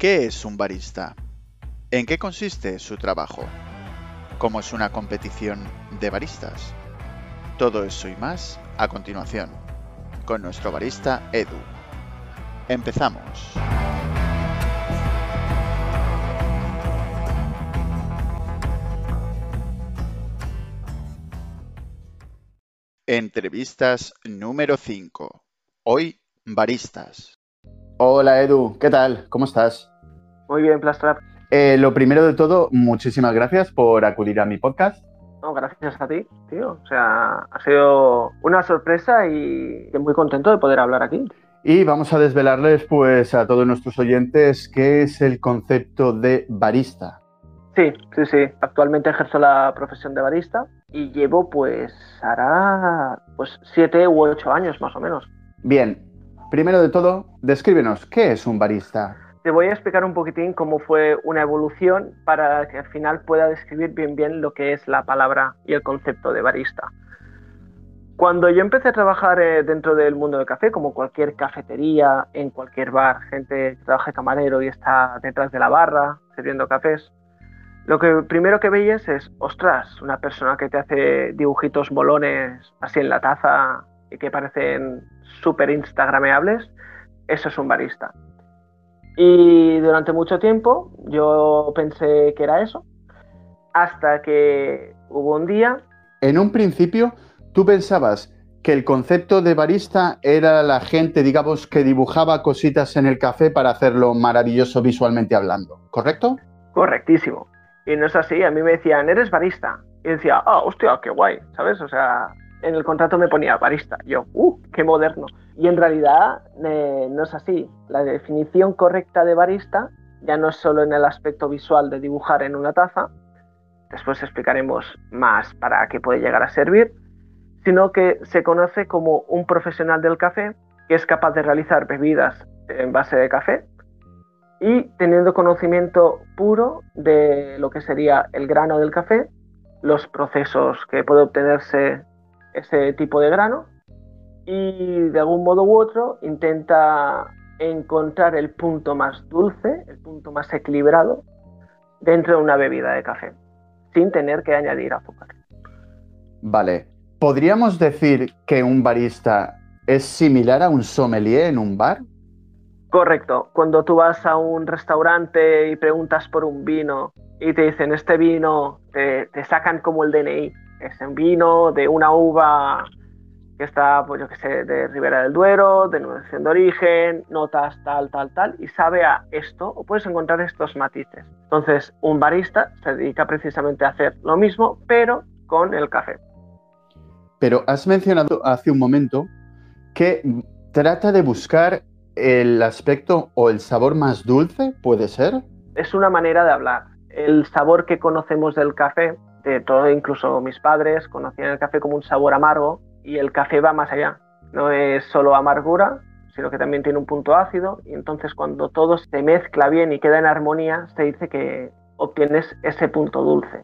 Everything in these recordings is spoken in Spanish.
¿Qué es un barista? ¿En qué consiste su trabajo? ¿Cómo es una competición de baristas? Todo eso y más a continuación, con nuestro barista Edu. Empezamos. Entrevistas número 5. Hoy, baristas. Hola Edu, ¿qué tal? ¿Cómo estás? Muy bien, Plastrap. Eh, lo primero de todo, muchísimas gracias por acudir a mi podcast. No, gracias a ti, tío. O sea, ha sido una sorpresa y muy contento de poder hablar aquí. Y vamos a desvelarles pues a todos nuestros oyentes qué es el concepto de barista. Sí, sí, sí. Actualmente ejerzo la profesión de barista y llevo pues hará pues siete u ocho años más o menos. Bien, primero de todo, descríbenos qué es un barista. Te voy a explicar un poquitín cómo fue una evolución para que al final pueda describir bien bien lo que es la palabra y el concepto de barista. Cuando yo empecé a trabajar eh, dentro del mundo del café, como cualquier cafetería, en cualquier bar, gente que trabaja camarero y está detrás de la barra sirviendo cafés, lo que primero que veías es, ostras, una persona que te hace dibujitos molones así en la taza y que parecen súper instagrameables, eso es un barista. Y durante mucho tiempo yo pensé que era eso, hasta que hubo un día... En un principio, tú pensabas que el concepto de barista era la gente, digamos, que dibujaba cositas en el café para hacerlo maravilloso visualmente hablando, ¿correcto? Correctísimo. Y no es así, a mí me decían, eres barista. Y decía, ah, hostia, qué guay, ¿sabes? O sea, en el contrato me ponía barista. Yo, uh, qué moderno. Y en realidad eh, no es así. La definición correcta de barista ya no es solo en el aspecto visual de dibujar en una taza, después explicaremos más para qué puede llegar a servir, sino que se conoce como un profesional del café que es capaz de realizar bebidas en base de café y teniendo conocimiento puro de lo que sería el grano del café, los procesos que puede obtenerse ese tipo de grano y de algún modo u otro intenta encontrar el punto más dulce, el punto más equilibrado dentro de una bebida de café, sin tener que añadir azúcar. Vale, ¿podríamos decir que un barista es similar a un sommelier en un bar? Correcto, cuando tú vas a un restaurante y preguntas por un vino y te dicen este vino, te, te sacan como el DNI, es un vino de una uva que está, pues yo que sé, de Ribera del Duero, denominación de origen, notas tal, tal, tal, y sabe a esto, o puedes encontrar estos matices. Entonces, un barista se dedica precisamente a hacer lo mismo, pero con el café. Pero has mencionado hace un momento que trata de buscar el aspecto o el sabor más dulce, ¿puede ser? Es una manera de hablar. El sabor que conocemos del café de todo, incluso mis padres conocían el café como un sabor amargo y el café va más allá. No es solo amargura, sino que también tiene un punto ácido y entonces cuando todo se mezcla bien y queda en armonía, se dice que obtienes ese punto dulce.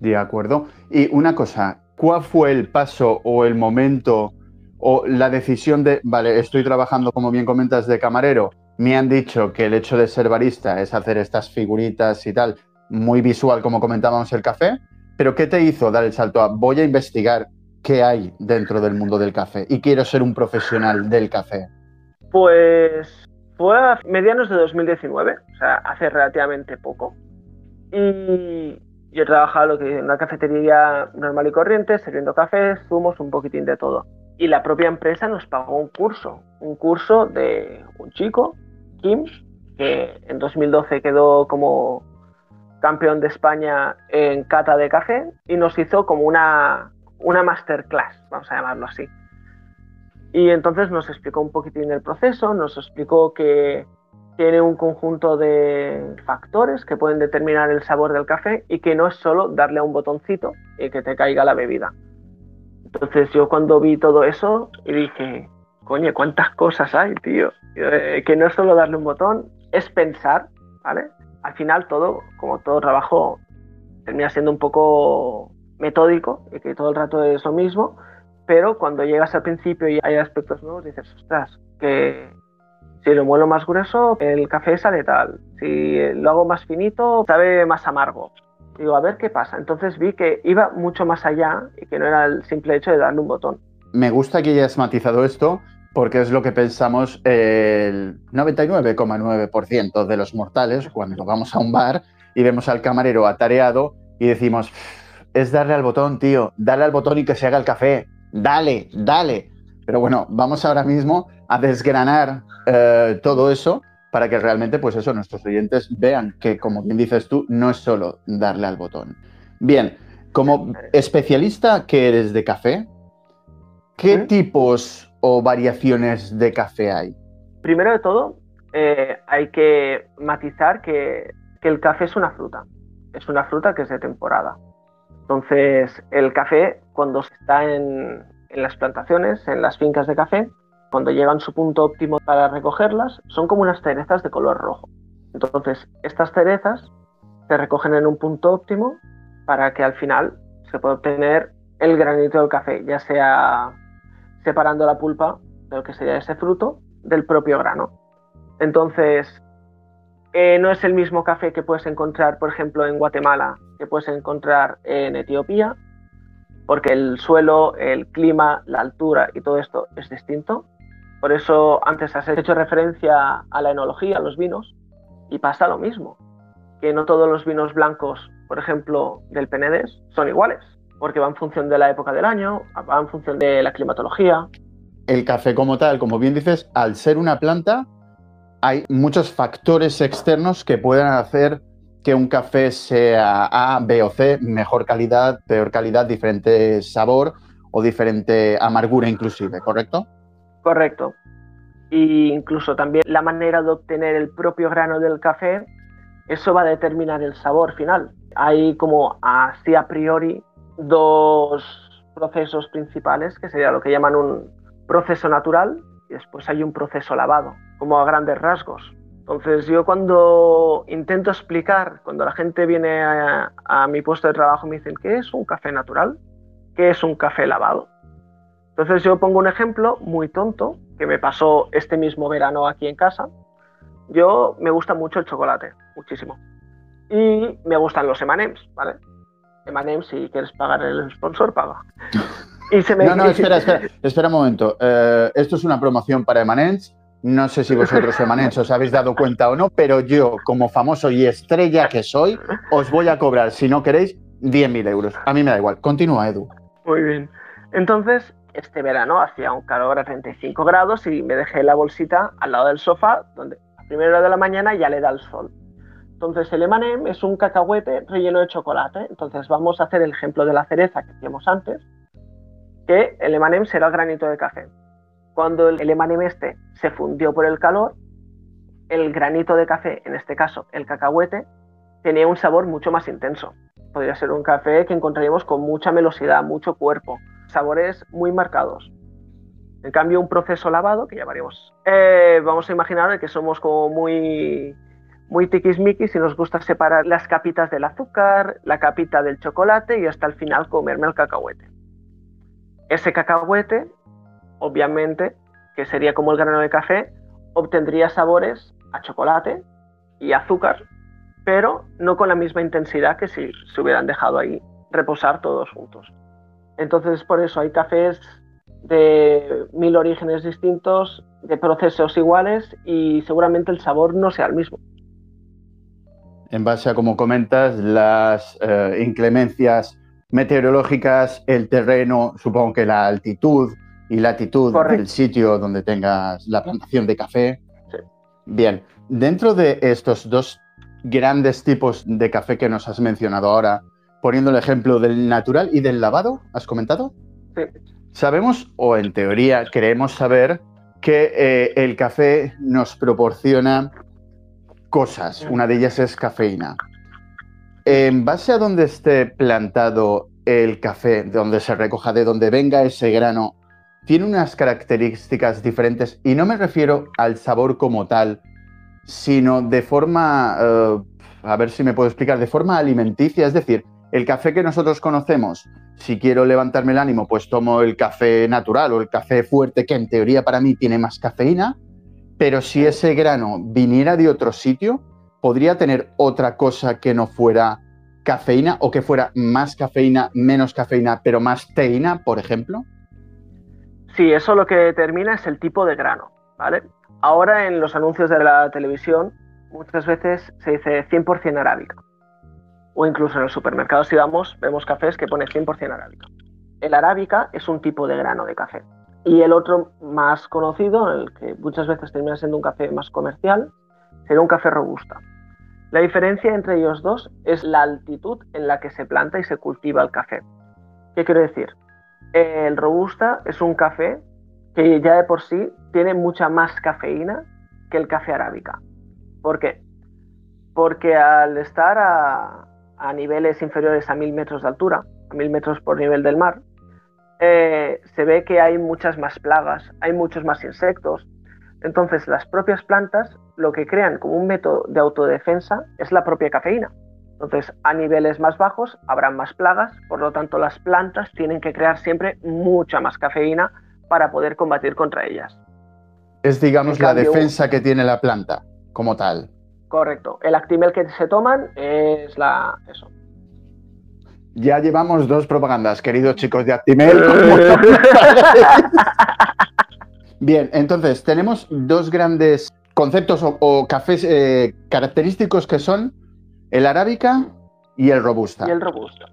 De acuerdo. Y una cosa, ¿cuál fue el paso o el momento o la decisión de, vale, estoy trabajando, como bien comentas, de camarero, me han dicho que el hecho de ser barista es hacer estas figuritas y tal, muy visual, como comentábamos el café, pero ¿qué te hizo dar el salto a voy a investigar qué hay dentro del mundo del café y quiero ser un profesional del café? Pues fue a medianos de 2019, o sea, hace relativamente poco. Y yo trabajaba lo que en una cafetería normal y corriente, sirviendo cafés, zumos, un poquitín de todo. Y la propia empresa nos pagó un curso, un curso de un chico, Kim, que en 2012 quedó como campeón de España en cata de café y nos hizo como una, una masterclass, vamos a llamarlo así. Y entonces nos explicó un poquitín el proceso, nos explicó que tiene un conjunto de factores que pueden determinar el sabor del café y que no es solo darle a un botoncito y que te caiga la bebida. Entonces yo cuando vi todo eso y dije, coño, cuántas cosas hay, tío. Eh, que no es solo darle un botón, es pensar, ¿vale? Al final todo, como todo trabajo, termina siendo un poco metódico y que todo el rato es lo mismo, pero cuando llegas al principio y hay aspectos nuevos dices, ostras, qué, Si lo muelo más grueso, el café sale tal. Si lo hago más finito, sabe más amargo. Digo, a ver qué pasa. Entonces vi que iba mucho más allá y que no era el simple hecho de darle un botón. Me gusta que hayas matizado esto porque es lo que pensamos el 99,9% de los mortales cuando vamos a un bar y vemos al camarero atareado y decimos, es darle al botón, tío, dale al botón y que se haga el café, dale, dale. Pero bueno, vamos ahora mismo a desgranar eh, todo eso para que realmente, pues eso, nuestros oyentes vean que, como bien dices tú, no es solo darle al botón. Bien, como especialista que eres de café, ¿qué tipos o variaciones de café hay? Primero de todo, eh, hay que matizar que, el café es una fruta. Es una fruta que es de temporada. Entonces, el café, cuando está en, las plantaciones, en las fincas de café, cuando llegan su punto óptimo para recogerlas, son como unas cerezas de color rojo. Entonces, estas cerezas se recogen en un punto óptimo para que al final se pueda obtener el granito del café, ya sea separando la pulpa de lo que sería ese fruto del propio grano. Entonces, eh, no es el mismo café que puedes encontrar, por ejemplo, en Guatemala, que puedes encontrar en Etiopía, porque el suelo, el clima, la altura y todo esto es distinto. Por eso antes has hecho referencia a la enología, a los vinos, y pasa lo mismo, que no todos los vinos blancos, por ejemplo, del Penedés, son iguales porque va en función de la época del año, va en función de la climatología. El café como tal, como bien dices, al ser una planta, hay muchos factores externos que pueden hacer que un café sea A, B o C, mejor calidad, peor calidad, diferente sabor o diferente amargura inclusive, ¿correcto? Correcto. E incluso también la manera de obtener el propio grano del café, eso va a determinar el sabor final. Hay como así a priori dos procesos principales, que sería lo que llaman un proceso natural y después hay un proceso lavado, como a grandes rasgos. Entonces yo cuando intento explicar, cuando la gente viene a, mi puesto de trabajo me dicen, ¿qué es un café natural? ¿Qué es un café lavado? Entonces yo pongo un ejemplo muy tonto que me pasó este mismo verano aquí en casa. Yo me gusta mucho el chocolate, muchísimo. Y me gustan los M&M's, ¿vale? Emanem, si quieres pagar el sponsor, paga. Y se me... No, no, espera, espera, espera un momento. Eh, esto es una promoción para Emanens. No sé si vosotros Emanens os habéis dado cuenta o no, pero yo, como famoso y estrella que soy, os voy a cobrar, si no queréis, 10.000 euros. A mí me da igual. Continúa, Edu. Muy bien. Entonces, este verano hacía un calor a 35 grados y me dejé la bolsita al lado del sofá, donde a primera hora de la mañana ya le da el sol. Entonces el M&M es un cacahuete relleno de chocolate. Entonces vamos a hacer el ejemplo de la cereza que hacíamos antes, que el M&M será el granito de café. Cuando el M&M este se fundió por el calor, el granito de café, en este caso el cacahuete, tenía un sabor mucho más intenso. Podría ser un café que encontraríamos con mucha melosidad, mucho cuerpo, sabores muy marcados. En cambio, un proceso lavado, que llamaríamos, eh, vamos a imaginar que somos como muy muy tiquismiquis y nos gusta separar las capitas del azúcar, la capita del chocolate y hasta el final comerme el cacahuete. Ese cacahuete, obviamente, que sería como el grano de café, obtendría sabores a chocolate y azúcar, pero no con la misma intensidad que si se hubieran dejado ahí reposar todos juntos. Entonces, por eso hay cafés de mil orígenes distintos, de procesos iguales y seguramente el sabor no sea el mismo en base a, como comentas, las eh, inclemencias meteorológicas, el terreno, supongo que la altitud y latitud del sitio donde tengas la plantación de café. Bien, dentro de estos dos grandes tipos de café que nos has mencionado ahora, poniendo el ejemplo del natural y del lavado, ¿has comentado? Sí. Sabemos, o en teoría creemos saber, que eh, el café nos proporciona cosas. Una de ellas es cafeína. En base a donde esté plantado el café, de donde se recoja, de donde venga ese grano, tiene unas características diferentes y no me refiero al sabor como tal, sino de forma, eh, a ver si me puedo explicar, de forma alimenticia, es decir, el café que nosotros conocemos, si quiero levantarme el ánimo, pues tomo el café natural o el café fuerte, que en teoría para mí tiene más cafeína, pero si ese grano viniera de otro sitio, ¿podría tener otra cosa que no fuera cafeína o que fuera más cafeína, menos cafeína, pero más teína, por ejemplo? Sí, eso lo que determina es el tipo de grano, ¿vale? Ahora en los anuncios de la televisión muchas veces se dice 100% arábica. O incluso en el supermercado si vamos, vemos cafés que pone 100% arábica. El arábica es un tipo de grano de café. Y el otro más conocido, el que muchas veces termina siendo un café más comercial, será un café robusta. La diferencia entre ellos dos es la altitud en la que se planta y se cultiva el café. ¿Qué quiero decir? El robusta es un café que ya de por sí tiene mucha más cafeína que el café arábica. ¿Por qué? Porque al estar a, niveles inferiores a mil metros de altura, a mil metros por nivel del mar, eh, se ve que hay muchas más plagas, hay muchos más insectos. Entonces las propias plantas lo que crean como un método de autodefensa es la propia cafeína. Entonces a niveles más bajos habrá más plagas, por lo tanto las plantas tienen que crear siempre mucha más cafeína para poder combatir contra ellas. Es digamos la defensa que tiene la planta como tal. Correcto. El Actimel que se toman es la eso. Ya llevamos dos propagandas, queridos chicos de Actimel. Bien, entonces tenemos dos grandes conceptos o, cafés eh, característicos que son el arábica y el robusta. Y el robusta,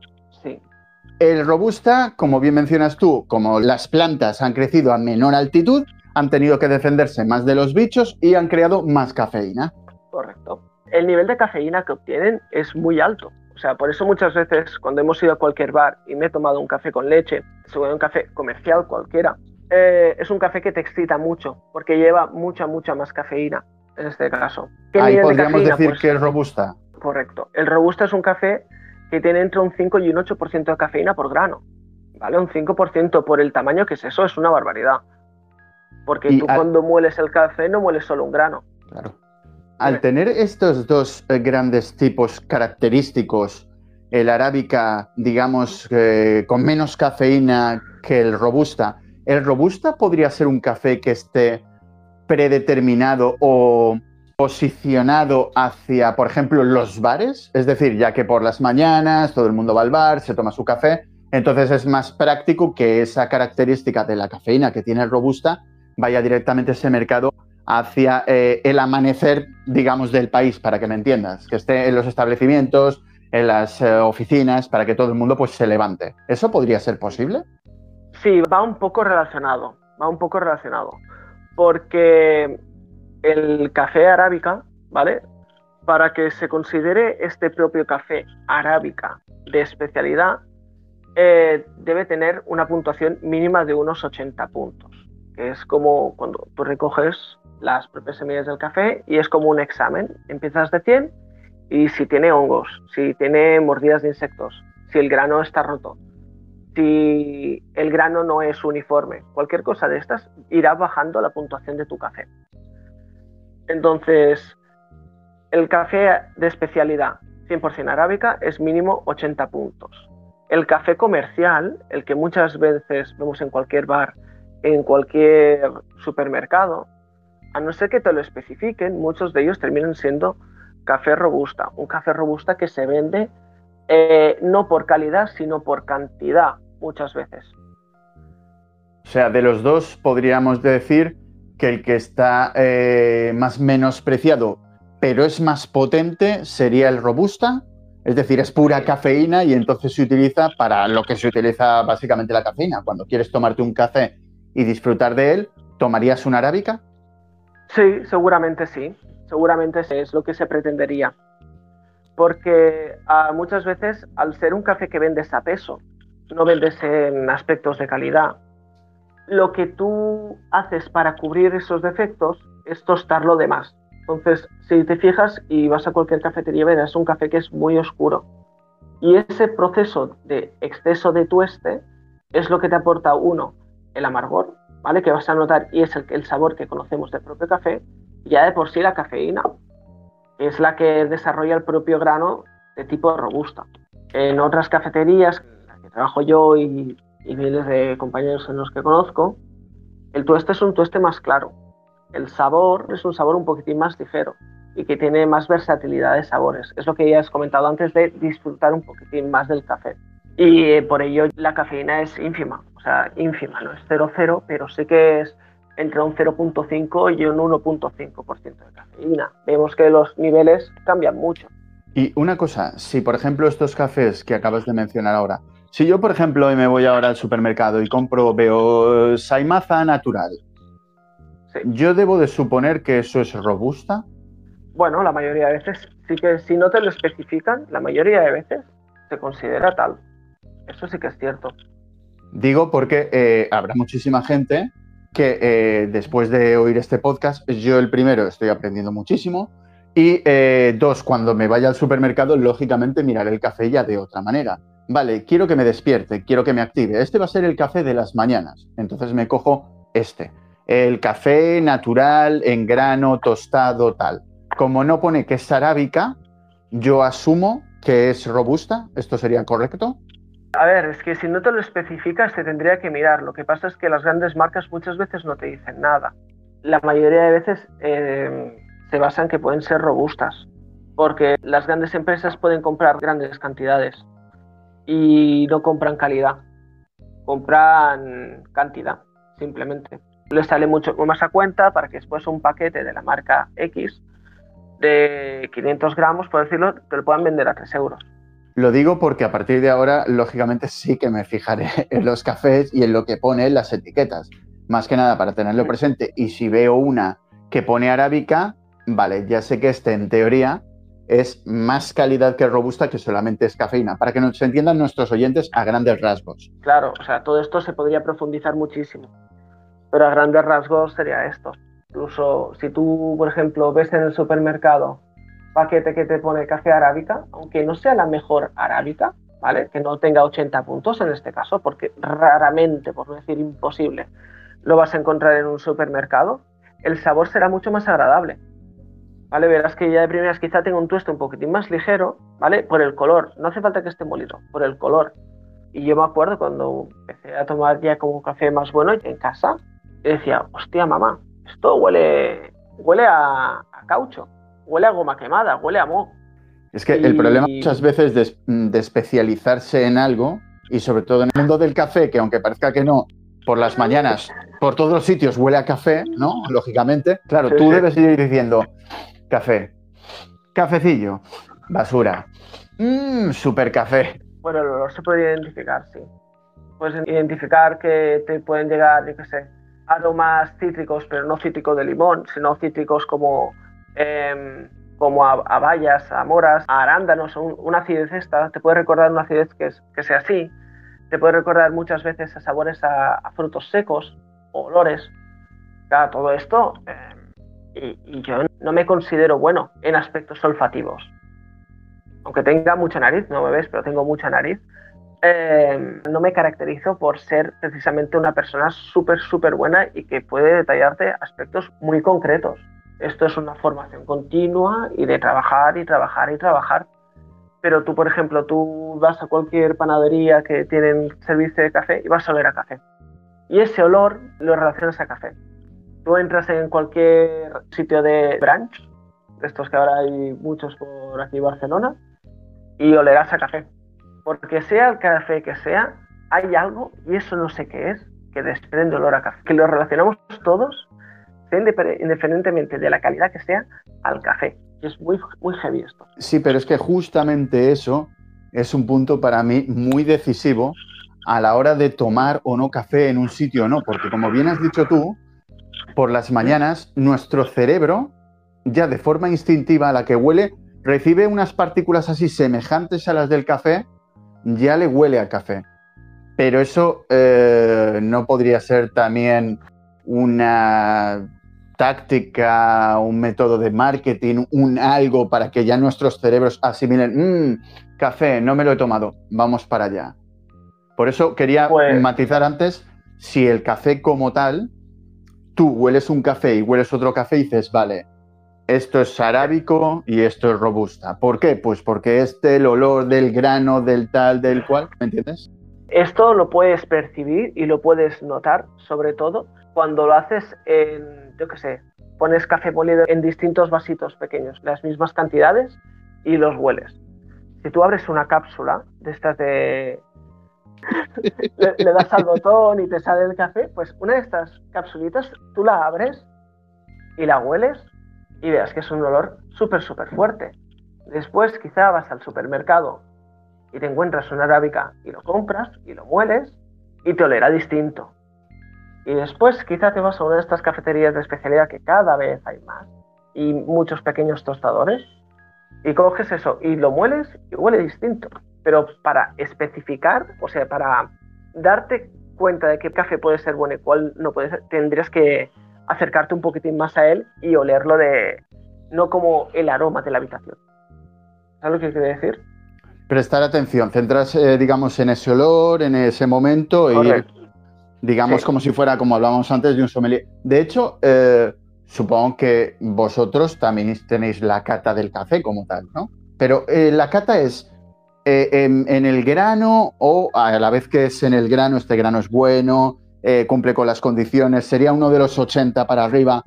sí. El robusta, como bien mencionas tú, como las plantas han crecido a menor altitud, han tenido que defenderse más de los bichos y han creado más cafeína. Correcto. El nivel de cafeína que obtienen es muy alto. O sea, por eso muchas veces cuando hemos ido a cualquier bar y me he tomado un café con leche, según un café comercial cualquiera, eh, es un café que te excita mucho, porque lleva mucha, mucha más cafeína en este caso. Ahí podríamos decir pues que es robusta. Correcto. El robusta es un café que tiene entre un 5 y un 8% de cafeína por grano. ¿Vale? Un 5% por el tamaño que es eso, es una barbaridad. Porque tú cuando mueles el café no mueles solo un grano. Claro. Al tener estos dos eh, grandes tipos característicos, el arábica, digamos, eh, con menos cafeína que el robusta, ¿el robusta podría ser un café que esté predeterminado o posicionado hacia, por ejemplo, los bares? Es decir, ya que por las mañanas todo el mundo va al bar, se toma su café, entonces es más práctico que esa característica de la cafeína que tiene el robusta vaya directamente a ese mercado hacia eh, el amanecer, digamos, del país, para que me entiendas, que esté en los establecimientos, en las eh, oficinas, para que todo el mundo pues se levante. ¿Eso podría ser posible? Sí, va un poco relacionado, va un poco relacionado, porque el café arábica, ¿vale? Para que se considere este propio café arábica de especialidad, eh, debe tener una puntuación mínima de unos 80 puntos, que es como cuando tú recoges las propias semillas del café y es como un examen. Empiezas de 100 y si tiene hongos, si tiene mordidas de insectos, si el grano está roto, si el grano no es uniforme, cualquier cosa de estas irá bajando la puntuación de tu café. Entonces, el café de especialidad 100% arábica es mínimo 80 puntos. El café comercial, el que muchas veces vemos en cualquier bar, en cualquier supermercado, a no ser que te lo especifiquen, muchos de ellos terminan siendo café robusta, un café robusta que se vende eh, no por calidad, sino por cantidad muchas veces. O sea, de los dos podríamos decir que el que está eh, más menospreciado, pero es más potente, sería el robusta. Es decir, es pura cafeína y entonces se utiliza para lo que se utiliza básicamente la cafeína. Cuando quieres tomarte un café y disfrutar de él, ¿tomarías una arábica? Sí, seguramente sí. Seguramente es lo que se pretendería. Porque ah, muchas veces, al ser un café que vendes a peso, no vendes en aspectos de calidad, lo que tú haces para cubrir esos defectos es tostarlo de más. Entonces, si te fijas y vas a cualquier cafetería, verás un café que es muy oscuro. Y ese proceso de exceso de tueste es lo que te aporta, uno, el amargor, ¿vale? Que vas a notar y es el, sabor que conocemos del propio café, ya de por sí la cafeína es la que desarrolla el propio grano de tipo robusta. En otras cafeterías, en las que trabajo yo y, miles de compañeros en los que conozco, el tueste es un tueste más claro. El sabor es un sabor un poquitín más ligero y que tiene más versatilidad de sabores. Es lo que ya has comentado antes de disfrutar un poquitín más del café. Y eh, por ello la cafeína es ínfima, sea, ínfima, no es 0,0, pero sí que es entre un 0.5 y un 1.5% de cafeína. Vemos que los niveles cambian mucho. Y una cosa, si por ejemplo estos cafés que acabas de mencionar ahora, si yo por ejemplo me voy ahora al supermercado y compro, veo Saimaza natural, ¿yo debo de suponer que eso es robusta? Bueno, la mayoría de veces sí que si no te lo especifican, la mayoría de veces se considera tal. Eso sí que es cierto. Digo porque eh, habrá muchísima gente que eh, después de oír este podcast, yo el primero estoy aprendiendo muchísimo y eh, dos, cuando me vaya al supermercado, lógicamente miraré el café ya de otra manera. Vale, quiero que me despierte, quiero que me active. Este va a ser el café de las mañanas. Entonces me cojo este. El café natural, en grano, tostado, tal. Como no pone que es arábica, yo asumo que es robusta. ¿Esto sería correcto? A ver, es que si no te lo especificas, te tendría que mirar. Lo que pasa es que las grandes marcas muchas veces no te dicen nada. La mayoría de veces eh, se basa en que pueden ser robustas, porque las grandes empresas pueden comprar grandes cantidades y no compran calidad, compran cantidad, simplemente. Les sale mucho más a cuenta para que después un paquete de la marca X de 500 gramos, por decirlo, te lo puedan vender a 3 euros. Lo digo porque a partir de ahora, lógicamente, sí que me fijaré en los cafés y en lo que pone en las etiquetas. Más que nada para tenerlo presente. Y si veo una que pone arábica, vale, ya sé que este en teoría es más calidad que robusta que solamente es cafeína, para que nos entiendan nuestros oyentes a grandes rasgos. Claro, o sea, todo esto se podría profundizar muchísimo, pero a grandes rasgos sería esto. Incluso si tú, por ejemplo, ves en el supermercado paquete que te pone café arábica, aunque no sea la mejor arábica, ¿vale? Que no tenga 80 puntos en este caso, porque raramente, por no decir imposible, lo vas a encontrar en un supermercado, el sabor será mucho más agradable. ¿Vale? Verás que ya de primeras quizá tenga un tueste un poquitín más ligero, ¿vale? Por el color. No hace falta que esté molido, por el color. Y yo me acuerdo cuando empecé a tomar ya como café más bueno en casa, y decía, hostia, mamá, esto huele, huele a caucho huele a goma quemada, huele a mo. Es que el problema muchas veces de, de, especializarse en algo, y sobre todo en el mundo del café, que aunque parezca que no, por las mañanas, por todos los sitios huele a café, ¿no? Lógicamente. Claro, tú debes ir diciendo café, cafecillo, basura, mmm, super café. Bueno, lo se puede identificar, sí. Puedes identificar que te pueden llegar, yo qué sé, aromas cítricos, pero no cítricos de limón, sino cítricos como Em, como a, bayas, a moras, a arándanos, una acidez esta, te puede recordar una acidez que, que sea así, te puede recordar muchas veces a sabores a, frutos secos olores. Todo esto, em, y, yo no me considero bueno en aspectos olfativos. Aunque tenga mucha nariz, no me ves, pero tengo mucha nariz, em, no me caracterizo por ser precisamente una persona súper, súper buena y que puede detallarte aspectos muy concretos. Esto es una formación continua y de trabajar y trabajar y trabajar. Pero tú, por ejemplo, tú vas a cualquier panadería que tienen servicio de café y vas a oler a café. Y ese olor lo relacionas a café. Tú entras en cualquier sitio de brunch, estos que ahora hay muchos por aquí en Barcelona, y olerás a café. Porque sea el café que sea, hay algo, y eso no sé qué es, que desprende olor a café. Que lo relacionamos todos independientemente de la calidad que sea, al café. Es muy, muy heavy esto. Sí, pero es que justamente eso es un punto para mí muy decisivo a la hora de tomar o no café en un sitio o no, porque como bien has dicho tú, por las mañanas nuestro cerebro, ya de forma instintiva a la que huele, recibe unas partículas así semejantes a las del café, ya le huele a café. Pero eso eh, no podría ser también una táctica, un método de marketing, un algo para que ya nuestros cerebros asimilen, mmm, café, no me lo he tomado, vamos para allá. Por eso quería pues matizar antes, si el café como tal, tú hueles un café y hueles otro café y dices, vale, esto es arábico y esto es robusta. ¿Por qué? Pues porque este, el olor del grano, del tal, del cual, ¿me entiendes? Esto lo puedes percibir y lo puedes notar, sobre todo, cuando lo haces en, yo qué sé, pones café molido en distintos vasitos pequeños, las mismas cantidades, y los hueles. Si tú abres una cápsula de estas de... le, das al botón y te sale el café, pues una de estas capsulitas tú la abres y la hueles y veas que es un olor súper, súper fuerte. Después quizá vas al supermercado y te encuentras una arábica y lo compras y lo mueles y te olerá distinto. Y después quizá te vas a una de estas cafeterías de especialidad que cada vez hay más y muchos pequeños tostadores y coges eso y lo mueles y huele distinto. Pero para especificar, o sea, para darte cuenta de qué café puede ser bueno y cuál no puede ser, tendrías que acercarte un poquitín más a él y olerlo de, no como el aroma de la habitación. ¿Sabes lo que quiere decir? Prestar atención, centras, eh, digamos, en ese olor, en ese momento, y digamos, como si fuera, como hablábamos antes, de un sommelier. De hecho, eh, supongo que vosotros también tenéis la cata del café como tal, ¿no? Pero eh, la cata es en, el grano o a la vez que es en el grano, este grano es bueno, cumple con las condiciones, sería uno de los 80 para arriba,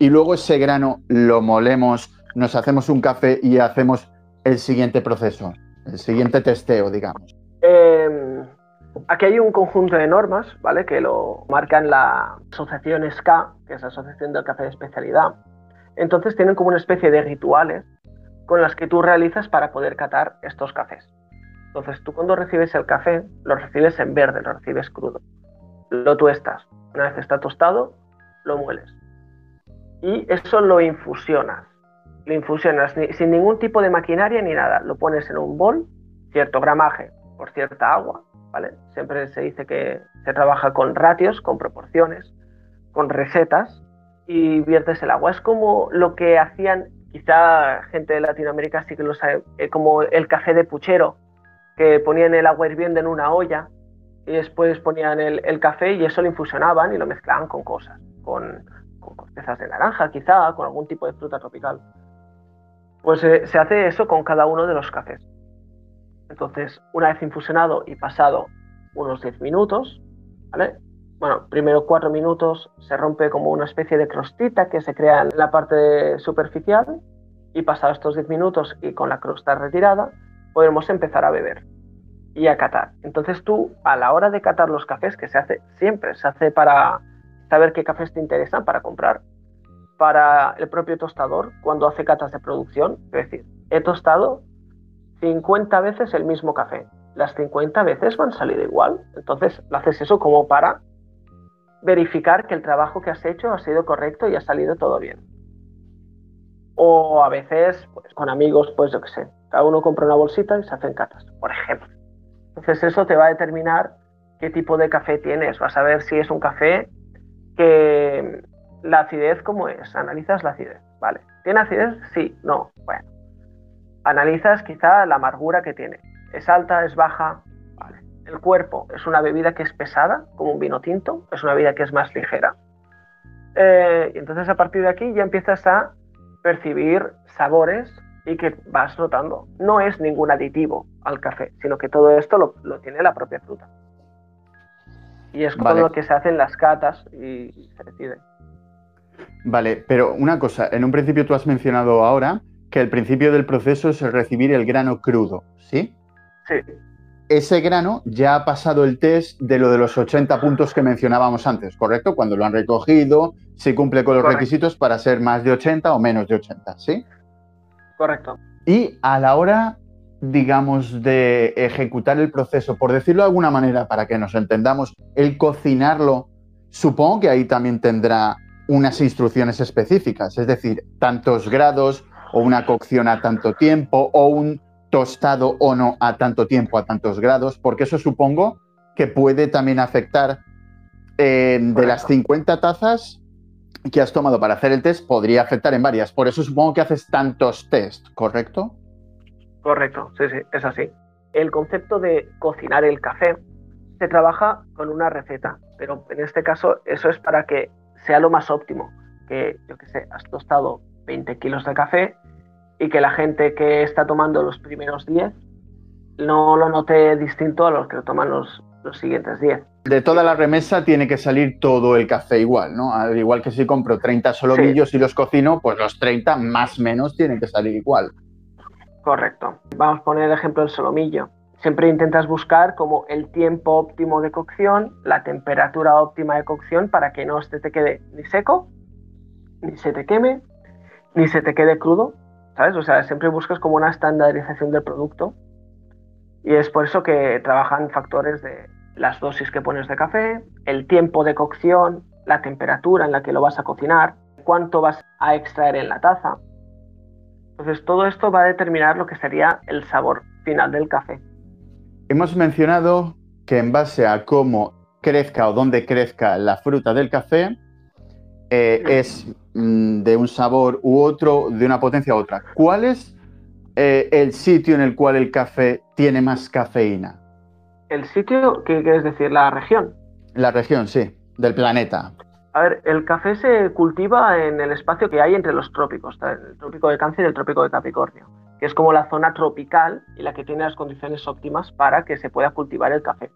y luego ese grano lo molemos, nos hacemos un café y hacemos el siguiente proceso, el siguiente testeo, digamos? Em, aquí hay un conjunto de normas, ¿vale? Que lo marcan la asociación SCA, que es la Asociación del Café de Especialidad. Entonces tienen como una especie de rituales con las que tú realizas para poder catar estos cafés. Entonces tú cuando recibes el café, lo recibes en verde, lo recibes crudo. Lo tuestas. Una vez está tostado, lo mueles. Y eso lo infusionas lo infusionas sin ningún tipo de maquinaria ni nada. Lo pones en un bol, cierto gramaje por cierta agua, Siempre se dice que se trabaja con ratios, con proporciones, con recetas y viertes el agua. Es como lo que hacían quizá gente de Latinoamérica sí que lo sabe, eh, como el café de puchero, que ponían el agua hirviendo en una olla y después ponían el, café y eso lo infusionaban y lo mezclaban con cosas, con, con cortezas de naranja quizá, con algún tipo de fruta tropical. Pues eh, se hace eso con cada uno de los cafés. Entonces, una vez infusionado y pasado unos 10 minutos, ¿vale? Bueno, primero 4 minutos se rompe como una especie de crostita que se crea en la parte superficial y pasados estos 10 minutos y con la crosta retirada, podemos empezar a beber y a catar. Entonces tú, a la hora de catar los cafés, que se hace siempre, se hace para saber qué cafés te interesan para comprar, para el propio tostador cuando hace catas de producción. Es decir, he tostado 50 veces el mismo café. Las 50 veces van a salir igual. Entonces, lo haces eso como para verificar que el trabajo que has hecho ha sido correcto y ha salido todo bien. O a veces, pues, con amigos, pues yo qué sé, cada uno compra una bolsita y se hacen catas, por ejemplo. Entonces eso te va a determinar qué tipo de café tienes. Vas a ver si es un café que la acidez, ¿cómo es? Analizas la acidez, ¿vale? ¿Tiene acidez? Sí, no, bueno. Analizas quizá la amargura que tiene. ¿Es alta? ¿Es baja? Vale. El cuerpo es una bebida que es pesada, como un vino tinto, es una bebida que es más ligera. Eh, y entonces a partir de aquí ya empiezas a percibir sabores y que vas notando. No es ningún aditivo al café, sino que todo esto lo, tiene la propia fruta. Y es como lo que se hacen las catas y se decide. Vale, pero una cosa, en un principio tú has mencionado ahora que el principio del proceso es recibir el grano crudo, ¿sí? Sí. Ese grano ya ha pasado el test de lo de los 80 puntos que mencionábamos antes, ¿correcto? Cuando lo han recogido, si cumple con los requisitos para ser más de 80 o menos de 80, ¿sí? Correcto. Y a la hora, digamos, de ejecutar el proceso, por decirlo de alguna manera, para que nos entendamos, el cocinarlo, supongo que ahí también tendrá unas instrucciones específicas, es decir, tantos grados o una cocción a tanto tiempo o un tostado o no a tanto tiempo, a tantos grados, porque eso supongo que puede también afectar eh, de las 50 tazas que has tomado para hacer el test, podría afectar en varias. Por eso supongo que haces tantos test, ¿correcto? Correcto, sí, sí, es así. El concepto de cocinar el café se trabaja con una receta, pero en este caso eso es para que sea lo más óptimo. Que, yo que sé, has tostado 20 kilos de café y que la gente que está tomando los primeros 10 no lo note distinto a los que lo toman los, los siguientes 10. De toda la remesa tiene que salir todo el café igual, ¿no? Al igual que si compro 30 solomillos y los cocino, pues los 30 más o menos tienen que salir igual. Correcto. Vamos a poner el ejemplo del solomillo. Siempre intentas buscar como el tiempo óptimo de cocción, la temperatura óptima de cocción para que no se te quede ni seco, ni se te queme, ni se te quede crudo, ¿sabes? O sea, siempre buscas como una estandarización del producto y es por eso que trabajan factores de las dosis que pones de café, el tiempo de cocción, la temperatura en la que lo vas a cocinar, cuánto vas a extraer en la taza. Entonces todo esto va a determinar lo que sería el sabor final del café. Hemos mencionado que en base a cómo crezca o dónde crezca la fruta del café, eh, es mm, de un sabor u otro, de una potencia u otra. ¿Cuál es eh, el sitio en el cual el café tiene más cafeína? ¿El sitio? ¿Qué quieres decir? ¿La región? La región, sí, del planeta. A ver, el café se cultiva en el espacio que hay entre los trópicos, el trópico de Cáncer y el trópico de Capricornio, que es como la zona tropical y la que tiene las condiciones óptimas para que se pueda cultivar el café.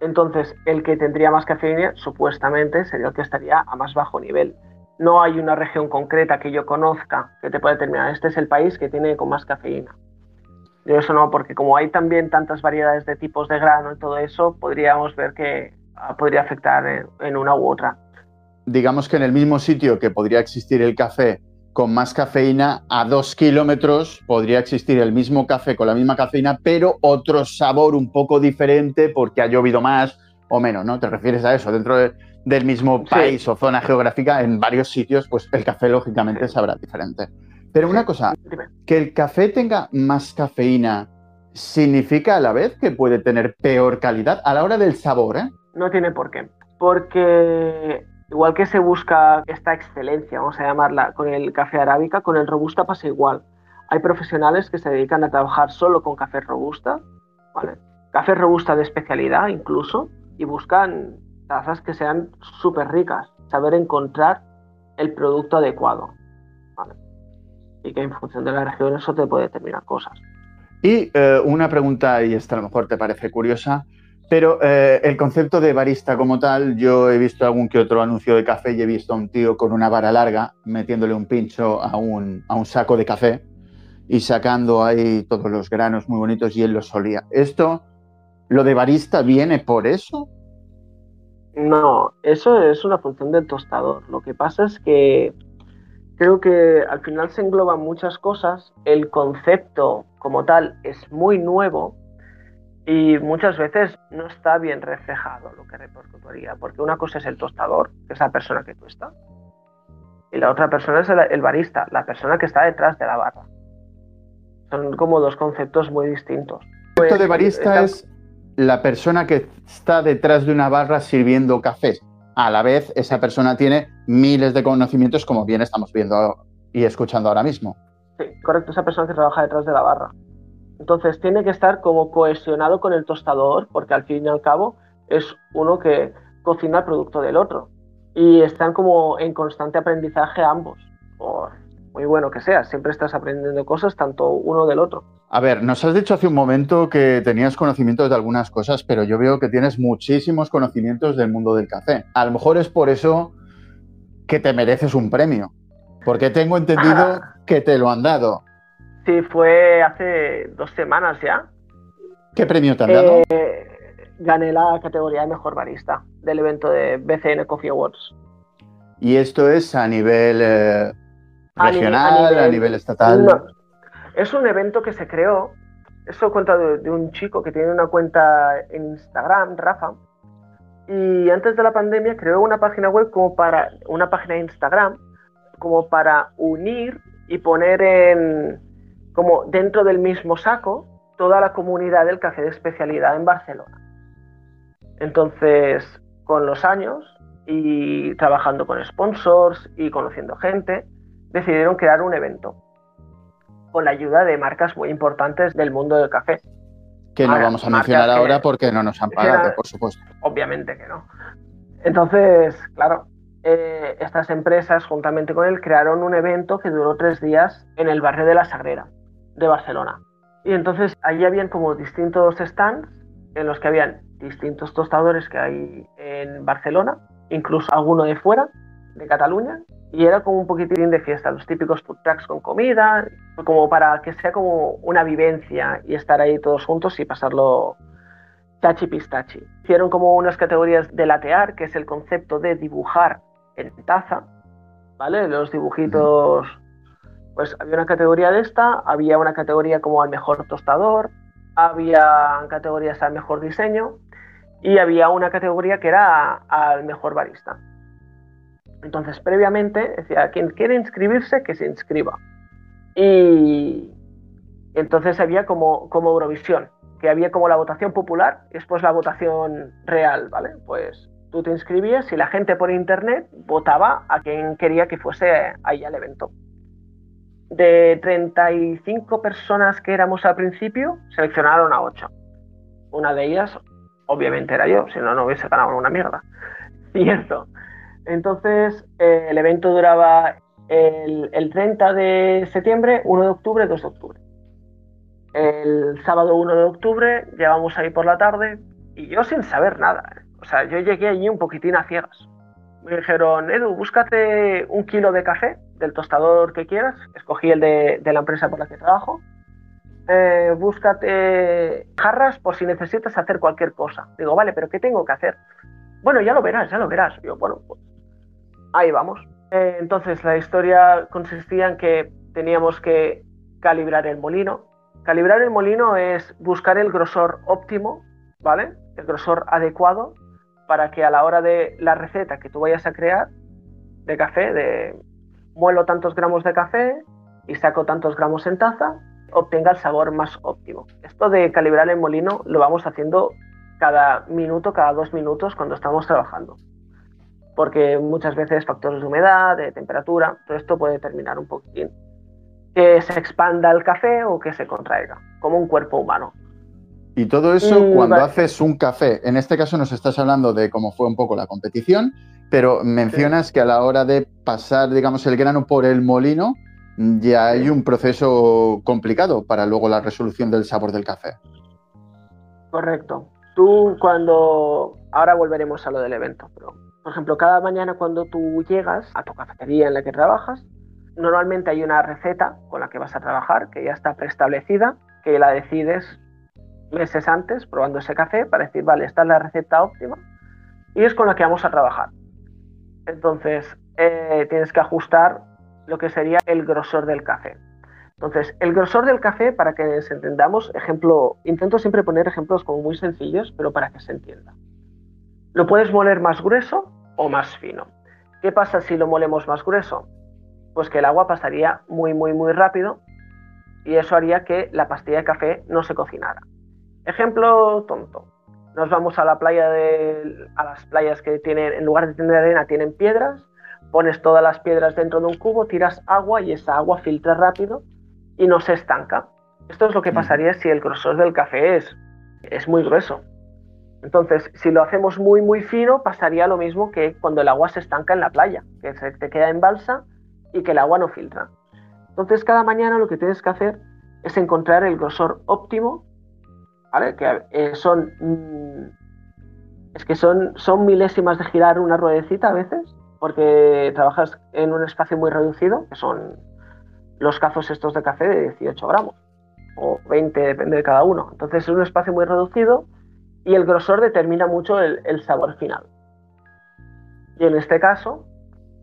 Entonces, el que tendría más cafeína supuestamente sería el que estaría a más bajo nivel. No hay una región concreta que yo conozca que te pueda determinar, este es el país que tiene con más cafeína. Yo eso no, porque como hay también tantas variedades de tipos de grano y todo eso, podríamos ver que ah, podría afectar en una u otra digamos que en el mismo sitio que podría existir el café con más cafeína, a dos kilómetros podría existir el mismo café con la misma cafeína, pero otro sabor un poco diferente porque ha llovido más o menos, ¿no? ¿Te refieres a eso? Dentro del mismo país o zona geográfica, en varios sitios, pues el café lógicamente sabrá diferente. Pero una cosa, que el café tenga más cafeína significa a la vez que puede tener peor calidad a la hora del sabor, ¿eh? No tiene por qué. Porque Igual que se busca esta excelencia, vamos a llamarla, con el café arábica, con el robusta pasa igual. Hay profesionales que se dedican a trabajar solo con café robusta, café robusta de especialidad incluso, y buscan tazas que sean súper ricas, saber encontrar el producto adecuado. Y que en función de la región eso te puede determinar cosas. Y eh, una pregunta, y esta a lo mejor te parece curiosa, pero eh, el concepto de barista como tal, yo he visto algún que otro anuncio de café y he visto a un tío con una vara larga metiéndole un pincho a un, a un saco de café y sacando ahí todos los granos muy bonitos y él los solía. ¿Esto, lo de barista, viene por eso? No, eso es una función del tostador. Lo que pasa es que creo que al final se engloban muchas cosas. El concepto como tal es muy nuevo y muchas veces no está bien reflejado lo que repercutiría, porque una cosa es el tostador, que es la persona que tuesta, y la otra persona es el, barista, la persona que está detrás de la barra. Son como dos conceptos muy distintos. El concepto de barista es la persona que está detrás de una barra sirviendo cafés. A la vez, esa persona tiene miles de conocimientos, como bien estamos viendo y escuchando ahora mismo. Sí, correcto, esa persona que trabaja detrás de la barra. Entonces tiene que estar como cohesionado con el tostador, porque al fin y al cabo es uno que cocina el producto del otro. Y están como en constante aprendizaje ambos, por muy bueno que sea, siempre estás aprendiendo cosas tanto uno del otro. A ver, nos has dicho hace un momento que tenías conocimientos de algunas cosas, pero yo veo que tienes muchísimos conocimientos del mundo del café. A lo mejor es por eso que te mereces un premio, porque tengo entendido que te lo han dado. Sí, fue hace dos semanas ya. ¿Qué premio te han dado? Eh, gané la categoría de mejor barista del evento de BCN Coffee Awards. ¿Y esto es a nivel eh, regional, a nivel, estatal? No. Es un evento que se creó, eso cuenta de, un chico que tiene una cuenta en Instagram, Rafa, y antes de la pandemia creó una página web como para, una página de Instagram, como para unir y poner en, como dentro del mismo saco toda la comunidad del café de especialidad en Barcelona. Entonces, con los años y trabajando con sponsors y conociendo gente, decidieron crear un evento con la ayuda de marcas muy importantes del mundo del café. Que no vamos a mencionar ahora porque no nos han pagado, por supuesto. Obviamente que no. Entonces, claro, eh, estas empresas, juntamente con él, crearon un evento que duró tres días en el barrio de La Sagrera de Barcelona. Y entonces allí habían como distintos stands en los que habían distintos tostadores que hay en Barcelona, incluso alguno de fuera, de Cataluña, y era como un poquitín de fiesta, los típicos food trucks con comida, como para que sea como una vivencia y estar ahí todos juntos y pasarlo tachi pistachi. Hicieron como unas categorías de latear, que es el concepto de dibujar en taza, ¿vale? Los dibujitos, pues había una categoría de esta, había una categoría como al mejor tostador, había categorías al mejor diseño y había una categoría que era al mejor barista. Entonces, previamente, decía, quien quiere inscribirse, que se inscriba. Y entonces había como, como Eurovisión, que había como la votación popular y después la votación real, ¿vale? Pues tú te inscribías y la gente por internet votaba a quien quería que fuese ahí al evento. De 35 personas que éramos al principio, seleccionaron a 8. Una de ellas, obviamente, era yo, si no, no hubiese ganado una mierda. Cierto. Entonces, eh, el evento duraba el, 30 de septiembre, 1 de octubre, 2 de octubre. El sábado 1 de octubre llegamos ahí por la tarde y yo sin saber nada. O sea, yo llegué allí un poquitín a ciegas. Me dijeron, Edu, búscate un kilo de café del tostador que quieras. Escogí el de, la empresa por la que trabajo. Eh, búscate jarras por si necesitas hacer cualquier cosa. Digo, vale, pero ¿qué tengo que hacer? Bueno, ya lo verás, ya lo verás. Yo, bueno, pues ahí vamos. Eh, entonces la historia consistía en que teníamos que calibrar el molino. Calibrar el molino es buscar el grosor óptimo, ¿vale? El grosor adecuado para que a la hora de la receta que tú vayas a crear de café, de muelo tantos gramos de café y saco tantos gramos en taza, obtenga el sabor más óptimo. Esto de calibrar el molino lo vamos haciendo cada minuto, cada dos minutos cuando estamos trabajando porque muchas veces factores de humedad, de temperatura, todo esto puede determinar un poquitín que se expanda el café o que se contraiga, como un cuerpo humano. Y todo eso cuando haces un café, en este caso nos estás hablando de cómo fue un poco la competición, pero mencionas que a la hora de pasar, digamos, el grano por el molino, ya hay un proceso complicado para luego la resolución del sabor del café. Correcto. Tú cuando... Ahora volveremos a lo del evento, pero por ejemplo, cada mañana cuando tú llegas a tu cafetería en la que trabajas, normalmente hay una receta con la que vas a trabajar que ya está preestablecida, que la decides meses antes probando ese café para decir, vale, esta es la receta óptima y es con la que vamos a trabajar. Entonces, eh, tienes que ajustar lo que sería el grosor del café. Entonces, el grosor del café, para que nos entendamos, ejemplo, intento siempre poner ejemplos como muy sencillos, pero para que se entienda. Lo puedes moler más grueso o más fino. ¿Qué pasa si lo molemos más grueso? Pues que el agua pasaría muy, muy, muy rápido y eso haría que la pastilla de café no se cocinara. Ejemplo tonto. Nos vamos a la playa de, a las playas que tienen, en lugar de tener arena, tienen piedras. Pones todas las piedras dentro de un cubo, tiras agua y esa agua filtra rápido y no se estanca. Esto es lo que mm. pasaría si el grosor del café es, es muy grueso. Entonces, si lo hacemos muy, muy fino, pasaría lo mismo que cuando el agua se estanca en la playa, que se te queda en balsa y que el agua no filtra. Entonces, cada mañana lo que tienes que hacer es encontrar el grosor óptimo, ¿vale? Que eh, son. Mm, es que son, son milésimas de girar una ruedecita a veces, porque trabajas en un espacio muy reducido, que son los cazos estos de café de 18 gramos, o 20, depende de cada uno. Entonces, es un espacio muy reducido y el grosor determina mucho el, sabor final. Y en este caso,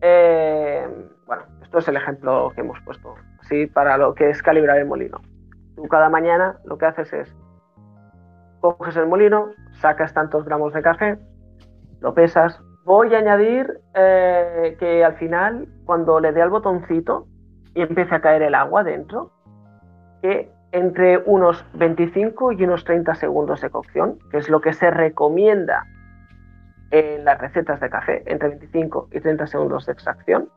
eh, bueno, esto es el ejemplo que hemos puesto, así para lo que es calibrar el molino. Tú cada mañana lo que haces es, coges el molino, sacas tantos gramos de café, lo pesas. Voy a añadir eh, que al final, cuando le dé al botoncito y empiece a caer el agua dentro, que entre unos 25 y unos 30 segundos de cocción, que es lo que se recomienda en las recetas de café, entre 25 y 30 segundos de extracción,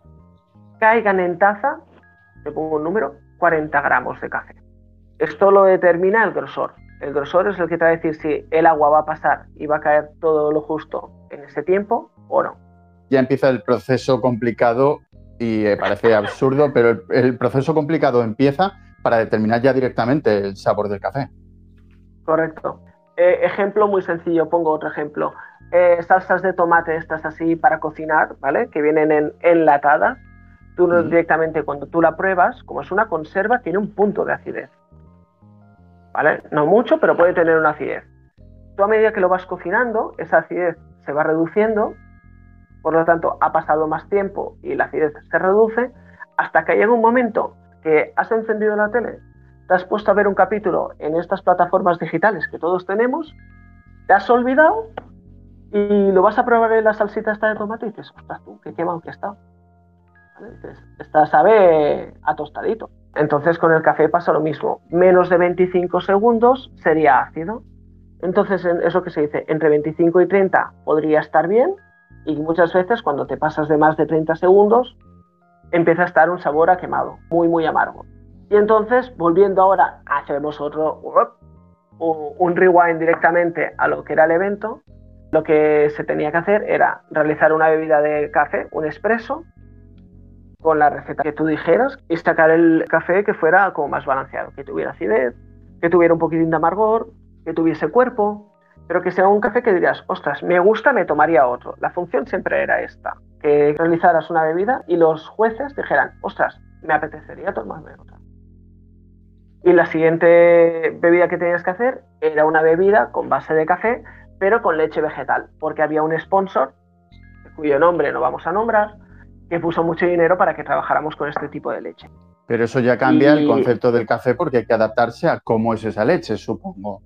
caigan en taza, le pongo un número, 40 gramos de café. Esto lo determina el grosor. El grosor es el que te va a decir si el agua va a pasar y va a caer todo lo justo en ese tiempo o no. Ya empieza el proceso complicado y eh, parece absurdo, pero el proceso complicado empieza para determinar ya directamente el sabor del café. Correcto. Eh, ejemplo muy sencillo, pongo otro ejemplo. Eh, salsas de tomate estas así para cocinar, ¿vale? Que vienen en, enlatadas. Tú Mm. directamente cuando tú la pruebas, como es una conserva, tiene un punto de acidez. ¿Vale? No mucho, pero puede tener una acidez. Tú a medida que lo vas cocinando, esa acidez se va reduciendo, por lo tanto ha pasado más tiempo y la acidez se reduce, hasta que llega un momento que has encendido la tele, te has puesto a ver un capítulo en estas plataformas digitales que todos tenemos, te has olvidado y lo vas a probar en la salsita esta de tomate y dices, ostras tú, qué quemado que está. ¿Vale? Dices, Esta sabe a tostadito. Entonces con el café pasa lo mismo. Menos de 25 segundos sería ácido. Entonces en eso que se dice, entre 25 y 30 podría estar bien y muchas veces cuando te pasas de más de 30 segundos empieza a estar un sabor a quemado, muy muy amargo. Y entonces, volviendo ahora, hacemos otro un rewind directamente a lo que era el evento. Lo que se tenía que hacer era realizar una bebida de café, un espresso, con la receta que tú dijeras y sacar el café que fuera como más balanceado, que tuviera acidez, que tuviera un poquitín de amargor, que tuviese cuerpo, pero que sea un café que dirías, ostras, me gusta, me tomaría otro. La función siempre era esta, que realizaras una bebida y los jueces dijeran, ostras, me apetecería tomarme otra. Y la siguiente bebida que tenías que hacer era una bebida con base de café, pero con leche vegetal, porque había un sponsor, cuyo nombre no vamos a nombrar, que puso mucho dinero para que trabajáramos con este tipo de leche. Pero eso ya cambia el concepto del café porque hay que adaptarse a cómo es esa leche, supongo.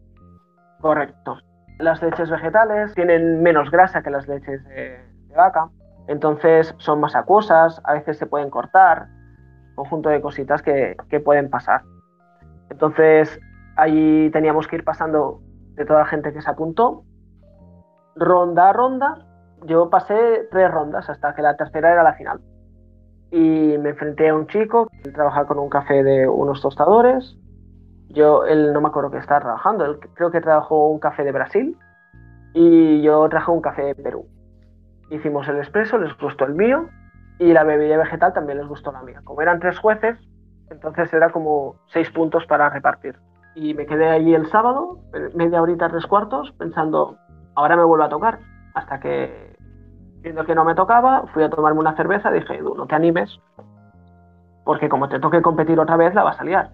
Correcto. Las leches vegetales tienen menos grasa que las leches de, de vaca, entonces son más acuosas, a veces se pueden cortar, conjunto de cositas que, que pueden pasar. Entonces, allí teníamos que ir pasando de toda la gente que se apuntó, ronda a ronda. Yo pasé tres rondas hasta que la tercera era la final. Y me enfrenté a un chico que trabajaba con un café de unos tostadores. Yo, él no me acuerdo que estaba trabajando, él creo que trabajó un café de Brasil y yo traje un café de Perú. Hicimos el expreso, les gustó el mío y la bebida vegetal también les gustó la mía. Como eran tres jueces, entonces era como seis puntos para repartir. Y me quedé allí el sábado, media horita, tres cuartos, pensando, ahora me vuelvo a tocar. Hasta que, viendo que no me tocaba, fui a tomarme una cerveza dije, Edu, no te animes, porque como te toque competir otra vez, la vas a liar.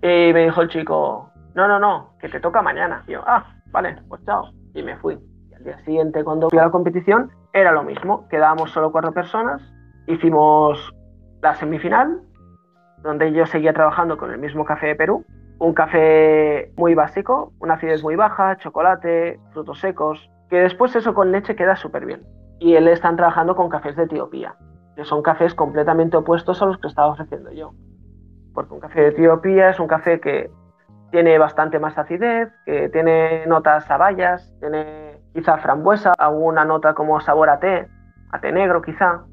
Y me dijo el chico, no, no, no, que te toca mañana. Y yo, ah, vale, pues chao. Y me fui. Y al día siguiente, cuando fui a la competición, era lo mismo. Quedábamos solo cuatro personas. Hicimos la semifinal, donde yo seguía trabajando con el mismo café de Perú. Un café muy básico, una acidez muy baja, chocolate, frutos secos, que después eso con leche queda súper bien. Y él están trabajando con cafés de Etiopía, que son cafés completamente opuestos a los que estaba ofreciendo yo. Porque un café de Etiopía es un café que tiene bastante más acidez, que tiene notas a bayas, tiene quizá frambuesa, alguna nota como sabor a té, a té negro quizá.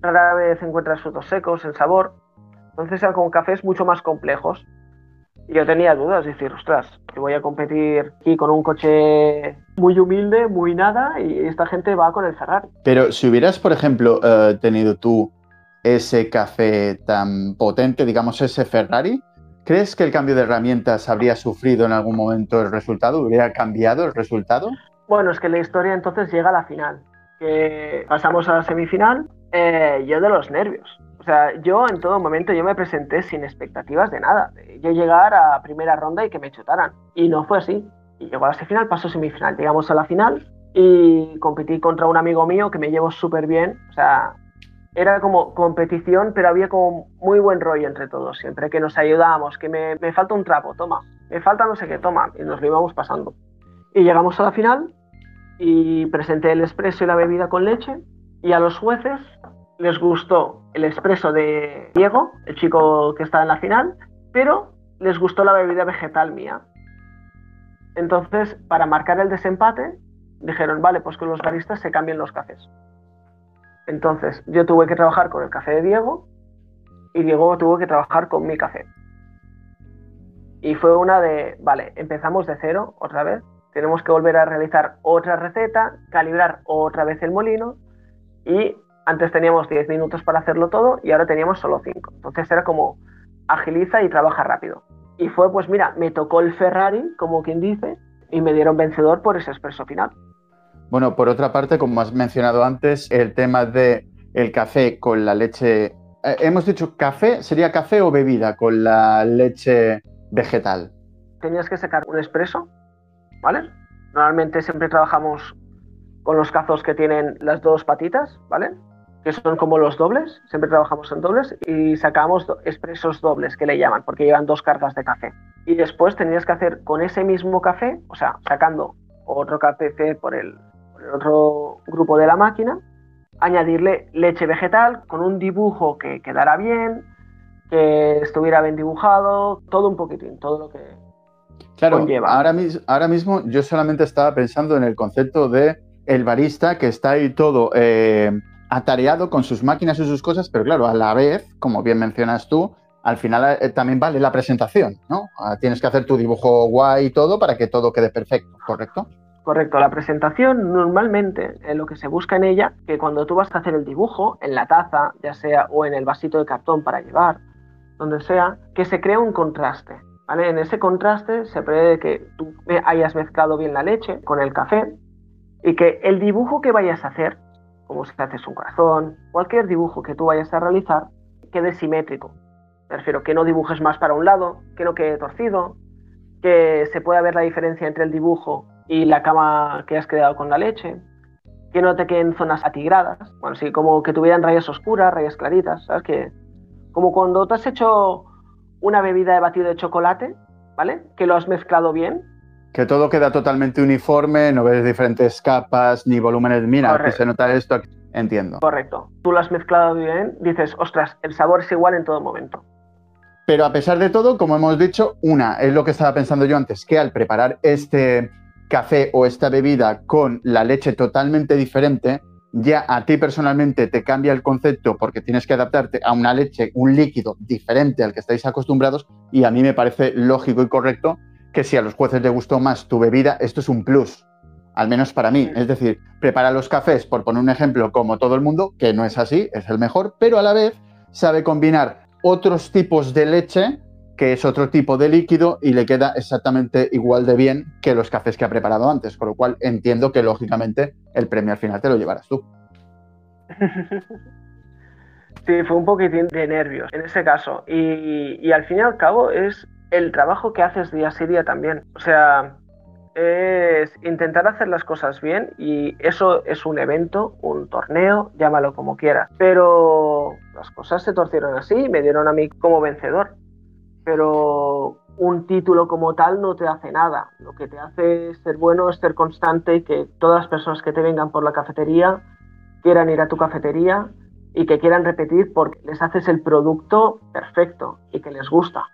Rara vez encuentras frutos secos en sabor. Entonces eran como cafés mucho más complejos. Y yo tenía dudas, decir, ostras, que voy a competir aquí con un coche muy humilde, muy nada, y esta gente va con el Ferrari. Pero si hubieras, por ejemplo, eh, tenido tú ese café tan potente, digamos ese Ferrari, ¿crees que el cambio de herramientas habría sufrido en algún momento el resultado? ¿Hubiera cambiado el resultado? Bueno, es que la historia entonces llega a la final, que pasamos a la semifinal, eh, yo de los nervios. Sea, yo en todo momento yo me presenté sin expectativas de nada. Yo llegar a primera ronda y que me chutaran. Y no fue así. Y llegó a la semifinal, pasó semifinal. Llegamos a la final y competí contra un amigo mío que me llevo súper bien. O sea, era como competición, pero había como muy buen rollo entre todos. Siempre que nos ayudábamos, que me, me falta un trapo, toma. Me falta no sé qué, toma. Y nos lo íbamos pasando. Y llegamos a la final y presenté el expreso y la bebida con leche. Y a los jueces les gustó el expreso de Diego, el chico que está en la final, pero les gustó la bebida vegetal mía. Entonces, para marcar el desempate, dijeron, vale, pues que los baristas se cambien los cafés. Entonces, yo tuve que trabajar con el café de Diego y Diego tuvo que trabajar con mi café. Y fue una de, vale, empezamos de cero otra vez, tenemos que volver a realizar otra receta, calibrar otra vez el molino y antes teníamos 10 minutos para hacerlo todo y ahora teníamos solo 5. Entonces era como agiliza y trabaja rápido. Y fue, pues mira, me tocó el Ferrari, como quien dice, y me dieron vencedor por ese expreso final. Bueno, por otra parte, como has mencionado antes, el tema de el café con la leche. Eh, hemos dicho café, ¿sería café o bebida con la leche vegetal? Tenías que sacar un expreso, ¿vale? Normalmente siempre trabajamos con los cazos que tienen las dos patitas, ¿vale? Que son como los dobles, siempre trabajamos en dobles y sacamos expresos dobles que le llaman, porque llevan dos cargas de café. Y después tenías que hacer con ese mismo café, o sea, sacando otro café por el, por el otro grupo de la máquina, añadirle leche vegetal con un dibujo que quedara bien, que estuviera bien dibujado, todo un poquitín, todo lo que claro, Ahora, ahora mismo yo solamente estaba pensando en el concepto de el barista que está ahí todo eh, atareado con sus máquinas y sus cosas, pero claro, a la vez, como bien mencionas tú, al final eh, también vale la presentación, ¿no? Ah, tienes que hacer tu dibujo guay y todo para que todo quede perfecto, ¿correcto? Correcto, la presentación normalmente eh, lo que se busca en ella, que cuando tú vas a hacer el dibujo en la taza, ya sea o en el vasito de cartón para llevar, donde sea, que se crea un contraste. ¿vale? En ese contraste se prevé que tú hayas mezclado bien la leche con el café y que el dibujo que vayas a hacer, como si haces un corazón, cualquier dibujo que tú vayas a realizar, quede simétrico. Me refiero que no dibujes más para un lado, que no quede torcido, que se pueda ver la diferencia entre el dibujo y la cama que has creado con la leche, que no te queden zonas atigradas, bueno, sí, como que tuvieran rayas oscuras, rayas claritas, ¿sabes? Que, como cuando te has hecho una bebida de batido de chocolate, ¿vale? Que lo has mezclado bien. Que todo queda totalmente uniforme, no ves diferentes capas ni volúmenes. Mira, que se nota esto, entiendo. Correcto. Tú lo has mezclado bien, dices, ostras, el sabor es igual en todo momento. Pero a pesar de todo, como hemos dicho, una, es lo que estaba pensando yo antes, que al preparar este, café o esta bebida con la leche totalmente diferente, ya a ti personalmente te cambia el concepto porque tienes que adaptarte a una leche, un líquido diferente al que estáis acostumbrados y a mí me parece lógico y correcto que si a los jueces les gustó más tu bebida, esto es un plus, al menos para mí. Es decir, prepara los cafés, por poner un ejemplo, como todo el mundo, que no es así, es el mejor, pero a la vez sabe combinar otros tipos de leche que es otro tipo de líquido y le queda exactamente igual de bien que los cafés que ha preparado antes, con lo cual entiendo que lógicamente el premio al final te lo llevarás tú. Sí, fue un poquitín de nervios en ese caso. Y, al fin y al cabo es el trabajo que haces día a día también. O sea, es intentar hacer las cosas bien y eso es un evento, un torneo, llámalo como quieras. Pero las cosas se torcieron así y me dieron a mí como vencedor pero un título como tal no te hace nada. Lo que te hace ser bueno es ser constante y que todas las personas que te vengan por la cafetería quieran ir a tu cafetería y que quieran repetir porque les haces el producto perfecto y que les gusta.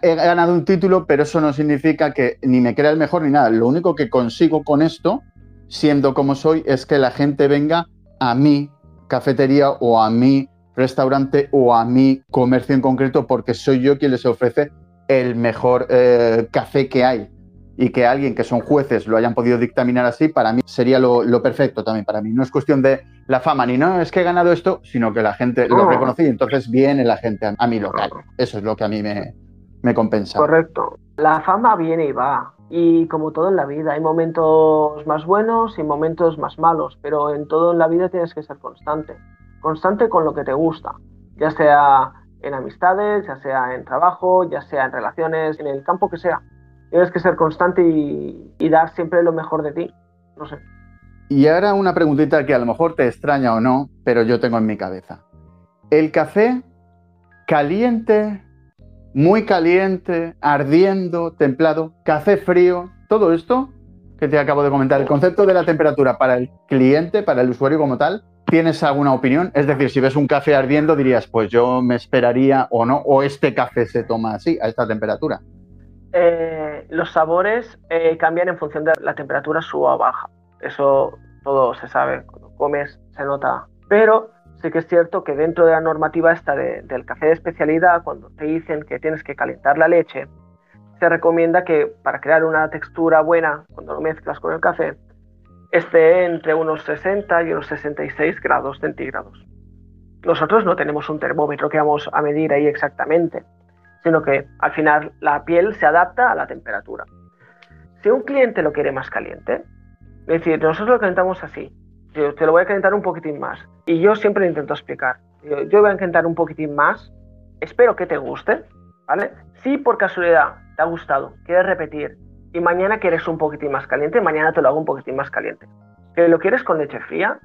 He ganado un título, pero eso no significa que ni me crea el mejor ni nada. Lo único que consigo con esto, siendo como soy, es que la gente venga a mi cafetería o a mi restaurante o a mi comercio en concreto porque soy yo quien les ofrece el mejor eh, café que hay. Y que alguien que son jueces lo hayan podido dictaminar así, para mí sería lo, perfecto también. Para mí no es cuestión de la fama ni no es que he ganado esto, sino que la gente lo reconoce y entonces viene la gente a, mi local. Eso es lo que a mí me, me compensa. Correcto. La fama viene y va. Y como todo en la vida, hay momentos más buenos y momentos más malos, pero en todo en la vida tienes que ser constante constante con lo que te gusta, ya sea en amistades, ya sea en trabajo, ya sea en relaciones, en el campo que sea. Tienes que ser constante y, dar siempre lo mejor de ti. No sé. Y ahora una preguntita que a lo mejor te extraña o no, pero yo tengo en mi cabeza. ¿El café caliente, muy caliente, ardiendo, templado, café frío, todo esto que te acabo de comentar, el concepto de la temperatura para el cliente, para el usuario como tal, ¿Tienes alguna opinión? Es decir, si ves un café ardiendo, dirías, pues yo me esperaría o no, o este café se toma así, a esta temperatura. Eh, los sabores eh, cambian en función de la temperatura suba o baja. Eso todo se sabe, cuando comes se nota. Pero sí que es cierto que dentro de la normativa esta del café de especialidad, cuando te dicen que tienes que calentar la leche, se recomienda que para crear una textura buena, cuando lo mezclas con el café, esté entre unos 60 y unos 66 grados centígrados. Nosotros no tenemos un termómetro que vamos a medir ahí exactamente, sino que al final la piel se adapta a la temperatura. Si un cliente lo quiere más caliente, es decir, nosotros lo calentamos así. Yo te lo voy a calentar un poquitín más. Y yo siempre intento explicar. Yo, yo voy a calentar un poquitín más. Espero que te guste, ¿vale? Si por casualidad te ha gustado, quieres repetir y mañana quieres un poquitín más caliente, mañana te lo hago un poquitín más caliente. ¿Que lo quieres con leche fría?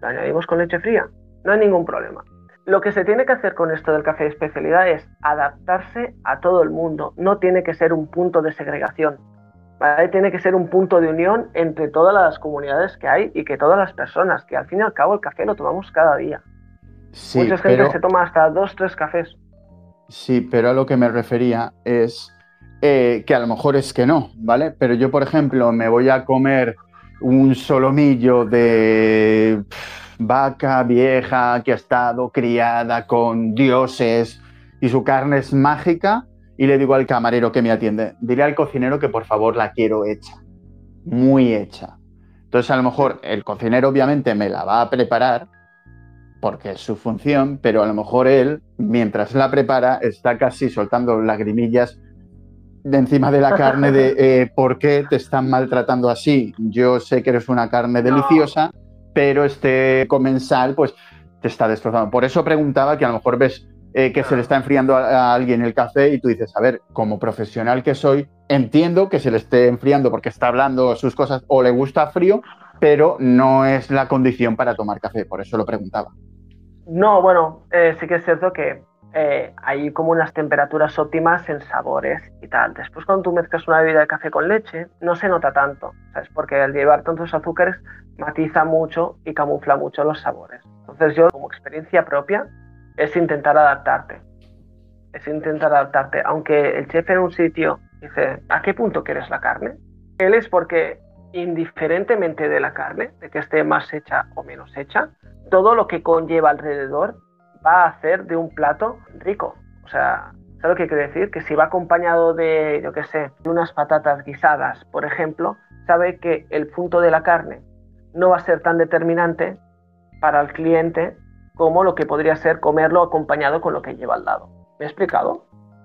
Lo añadimos con leche fría. No hay ningún problema. Lo que se tiene que hacer con esto del café de especialidad es adaptarse a todo el mundo. No tiene que ser un punto de segregación. Tiene que ser un punto de unión entre todas las comunidades que hay y que todas las personas, que al fin y al cabo el café lo tomamos cada día. Mucha gente se toma hasta dos, tres cafés. Sí, pero a lo que me refería es eh, que a lo mejor es que no, ¿vale? Pero yo, por ejemplo, me voy a comer un solomillo de vaca vieja que ha estado criada con dioses y su carne es mágica y le digo al camarero que me atiende, diré al cocinero que por favor la quiero hecha, muy hecha. Entonces a lo mejor el cocinero obviamente me la va a preparar porque es su función, pero a lo mejor él, mientras la prepara, está casi soltando lagrimillas de encima de la carne de eh, por qué te están maltratando así. Yo sé que eres una carne deliciosa, pero este comensal pues te está destrozando. Por eso preguntaba que a lo mejor ves eh, que se le está enfriando a, alguien el café y tú dices, a ver, como profesional que soy, entiendo que se le esté enfriando porque está hablando sus cosas o le gusta frío, pero no es la condición para tomar café. Por eso lo preguntaba. No, bueno, eh, sí que es cierto que eh, hay como unas temperaturas óptimas en sabores y tal. Después cuando tú mezclas una bebida de café con leche, no se nota tanto, ¿sabes? Porque al llevar tantos azúcares matiza mucho y camufla mucho los sabores. Entonces yo, como experiencia propia, es intentar adaptarte. Es intentar adaptarte. Aunque el chef en un sitio dice, ¿a qué punto quieres la carne? Él es porque indiferentemente de la carne, de que esté más hecha o menos hecha, todo lo que conlleva alrededor va a hacer de un plato rico. O sea, ¿sabes lo que quiere decir? Que si va acompañado de, yo qué sé, de unas patatas guisadas, por ejemplo, sabe que el punto de la carne no va a ser tan determinante para el cliente como lo que podría ser comerlo acompañado con lo que lleva al lado. ¿Me he explicado?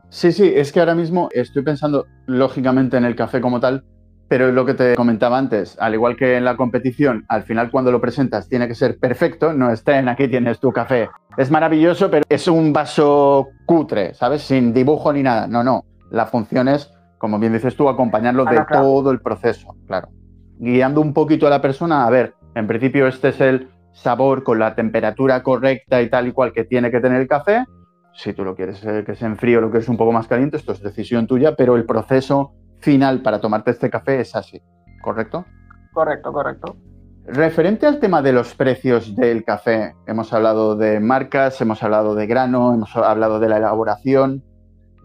Sí, sí, es que ahora mismo estoy pensando lógicamente en el café como tal, pero es lo que te comentaba antes, al igual que en la competición, al final cuando lo presentas tiene que ser perfecto, no estén aquí tienes tu café. Es maravilloso, pero es un vaso cutre, ¿sabes? Sin dibujo ni nada. No, no. La función es, como bien dices tú, acompañarlo de todo el proceso, claro. Guiando un poquito a la persona, a ver, en principio este es el sabor con la temperatura correcta y tal y cual que tiene que tener el café. Si tú lo quieres que se enfríe o lo quieres un poco más caliente, esto es decisión tuya, pero el proceso final para tomarte este café es así, ¿correcto? Correcto, correcto. Referente al tema de los precios del café, hemos hablado de marcas, hemos hablado de grano, hemos hablado de la elaboración.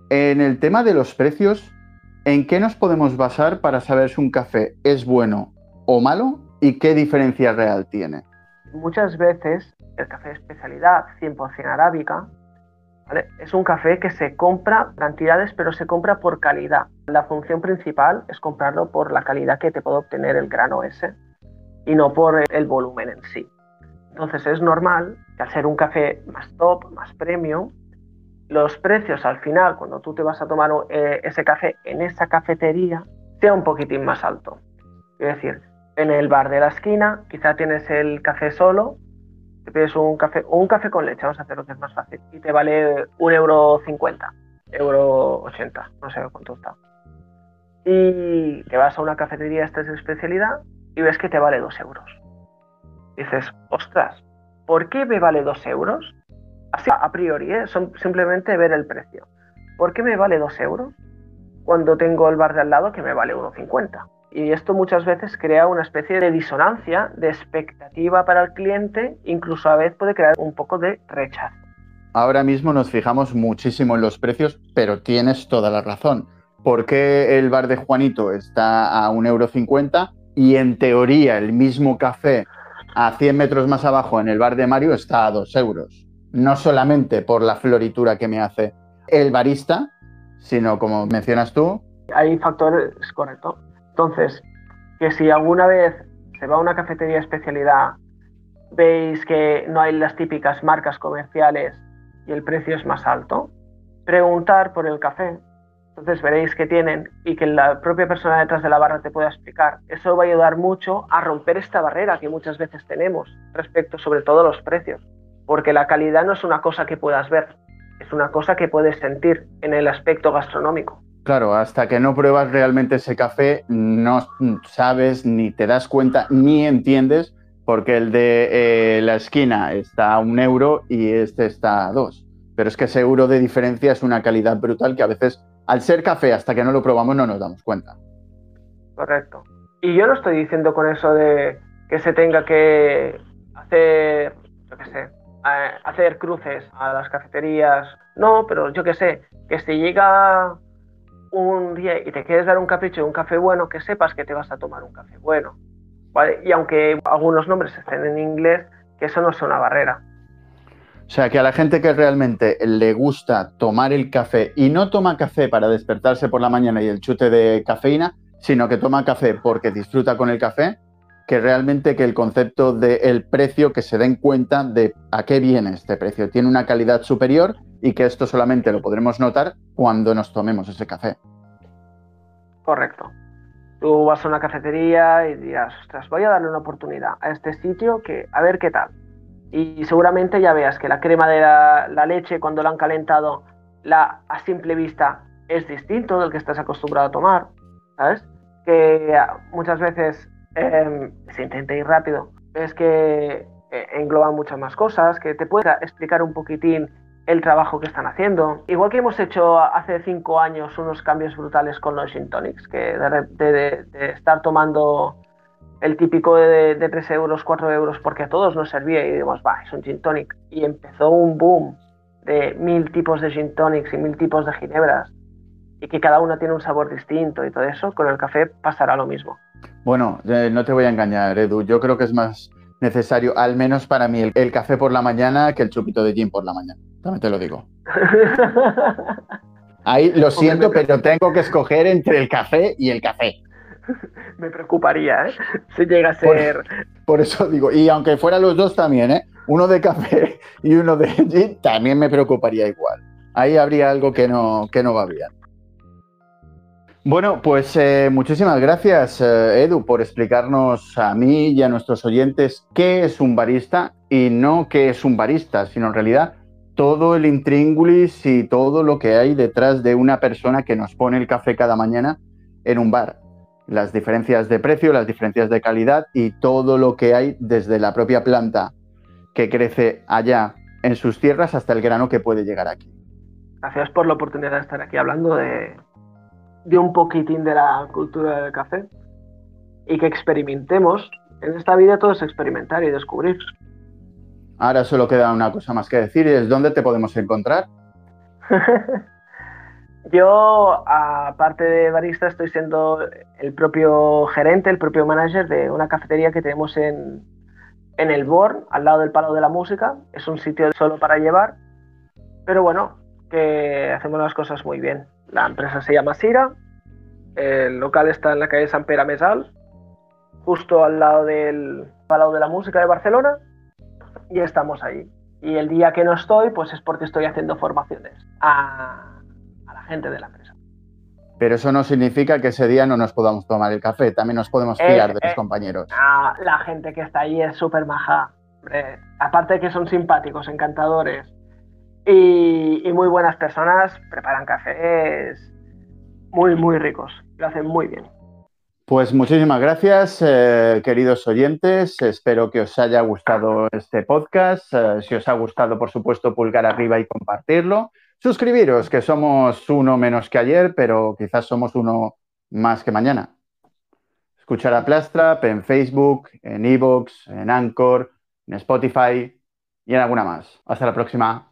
En el tema de los precios, ¿en qué nos podemos basar para saber si un café es bueno o malo y qué diferencia real tiene? Muchas veces el café de especialidad 100% arábica es un café que se compra cantidades, pero se compra por calidad. La función principal es comprarlo por la calidad que te puede obtener el grano ese y no por el volumen en sí. Entonces es normal que al ser un café más top, más premium, los precios al final, cuando tú te vas a tomar eh, ese café en esa cafetería, sea un poquitín más alto. Es decir, en el bar de la esquina quizá tienes el café solo te pides un café, un café con leche, vamos a hacer lo que es más fácil, y te vale un euro cincuenta, euro ochenta, no sé cuánto está. Y te vas a una cafetería, esta es de especialidad, y ves que te vale dos euros. dices, ostras, ¿por qué me vale dos euros? Así a priori, ¿eh? Son simplemente ver el precio. ¿Por qué me vale dos euros cuando tengo el bar de al lado que me vale uno cincuenta? Y esto muchas veces crea una especie de disonancia, de expectativa para el cliente, incluso a veces puede crear un poco de rechazo. Ahora mismo nos fijamos muchísimo en los precios, pero tienes toda la razón. ¿Por qué el bar de Juanito está a 1,50€ y en teoría el mismo café a 100 metros más abajo en el bar de Mario está a 2 euros? No solamente por la floritura que me hace el barista, sino como mencionas tú. Hay factores, correcto, entonces, que si alguna vez se va a una cafetería especialidad, veis que no hay las típicas marcas comerciales y el precio es más alto, preguntar por el café, entonces veréis que tienen y que la propia persona detrás de la barra te pueda explicar. Eso va a ayudar mucho a romper esta barrera que muchas veces tenemos respecto sobre todo a los precios, porque la calidad no es una cosa que puedas ver, es una cosa que puedes sentir en el aspecto gastronómico. Claro, hasta que no pruebas realmente ese café, no sabes ni te das cuenta ni entiendes porque el de eh, la esquina está a un euro y este está a dos. Pero es que ese euro de diferencia es una calidad brutal que a veces, al ser café, hasta que no lo probamos, no nos damos cuenta. Correcto. Y yo no estoy diciendo con eso de que se tenga que hacer, yo qué sé, hacer cruces a las cafeterías. No, pero yo qué sé, que si llega un día y te quieres dar un capricho de un café bueno, que sepas que te vas a tomar un café bueno. Y aunque algunos nombres estén en inglés, que eso no es una barrera. O sea, que a la gente que realmente le gusta tomar el café y no toma café para despertarse por la mañana y el chute de cafeína, sino que toma café porque disfruta con el café, que realmente que el concepto del precio, que se den cuenta de a qué viene este precio. Tiene una calidad superior y que esto solamente lo podremos notar cuando nos tomemos ese café. Correcto. Tú vas a una cafetería y dirás, ostras, voy a darle una oportunidad a este sitio que a ver qué tal. Y seguramente ya veas que la crema de la, leche cuando la han calentado la, a simple vista es distinto del que estás acostumbrado a tomar, ¿sabes? Que muchas veces Em, se intenta ir rápido, es que eh, engloban muchas más cosas, que te pueda explicar un poquitín el trabajo que están haciendo. Igual que hemos hecho hace cinco años unos cambios brutales con los gin tonics, que de, estar tomando el típico de, de, 3 euros, 4 euros, porque a todos nos servía y dijimos, va, es un gin tonic. Y empezó un boom de mil tipos de gin tonics y mil tipos de ginebras y que cada una tiene un sabor distinto y todo eso, con el café pasará lo mismo. Bueno, eh, no te voy a engañar, Edu. Yo creo que es más necesario, al menos para mí, el, café por la mañana que el chupito de gin por la mañana. También te lo digo. Ahí lo siento, pero tengo que escoger entre el café y el café. Me preocuparía, ¿eh? Si llega a ser. Por, eso digo, y aunque fueran los dos también, ¿eh? Uno de café y uno de gin, también me preocuparía igual. Ahí habría algo que no, que no va bien. Bueno, pues eh, muchísimas gracias, eh, Edu, por explicarnos a mí y a nuestros oyentes qué es un barista y no qué es un barista, sino en realidad todo el intríngulis y todo lo que hay detrás de una persona que nos pone el café cada mañana en un bar. Las diferencias de precio, las diferencias de calidad y todo lo que hay desde la propia planta que crece allá en sus tierras hasta el grano que puede llegar aquí. Gracias por la oportunidad de estar aquí hablando de, de un poquitín de la cultura del café y que experimentemos. En esta vida todo es experimentar y descubrir. Ahora solo queda una cosa más que decir, es dónde te podemos encontrar. Yo, aparte de barista, estoy siendo el propio gerente, el propio manager de una cafetería que tenemos en, en el Born, al lado del Palo de la Música. Es un sitio solo para llevar, pero bueno, que hacemos las cosas muy bien. La empresa se llama Sira, el local está en la calle San Pere Mesal, justo al lado del Palau de la Música de Barcelona, y estamos ahí. Y el día que no estoy, pues es porque estoy haciendo formaciones a, la gente de la empresa. Pero eso no significa que ese día no nos podamos tomar el café, también nos podemos fiar de los compañeros. Ah, la gente que está ahí es súper maja. aparte de que son simpáticos, encantadores, y, muy buenas personas preparan cafés muy, muy ricos. Lo hacen muy bien. Pues muchísimas gracias, eh, queridos oyentes. Espero que os haya gustado este podcast. Eh, si os ha gustado, por supuesto, pulgar arriba y compartirlo. Suscribiros, que somos uno menos que ayer, pero quizás somos uno más que mañana. Escuchar a Plastrap en Facebook, en Evox, en Anchor, en Spotify y en alguna más. Hasta la próxima.